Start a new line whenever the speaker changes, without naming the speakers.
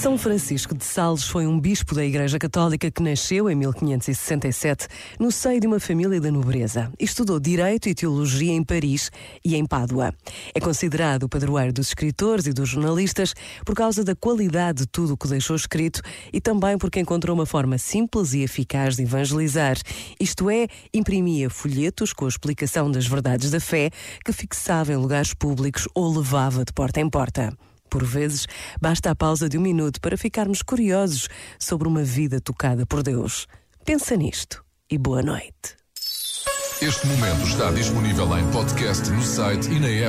São Francisco de Sales foi um bispo da Igreja Católica que nasceu em 1567 no seio de uma família da nobreza. Estudou Direito e Teologia em Paris e em Pádua. É considerado o padroeiro dos escritores e dos jornalistas por causa da qualidade de tudo o que deixou escrito e também porque encontrou uma forma simples e eficaz de evangelizar. Isto é, imprimia folhetos com a explicação das verdades da fé que fixava em lugares públicos ou levava de porta em porta. Por vezes, basta a pausa de um minuto para ficarmos curiosos sobre uma vida tocada por Deus. Pensa nisto e boa noite.
Este momento está disponível em podcast no site e na app.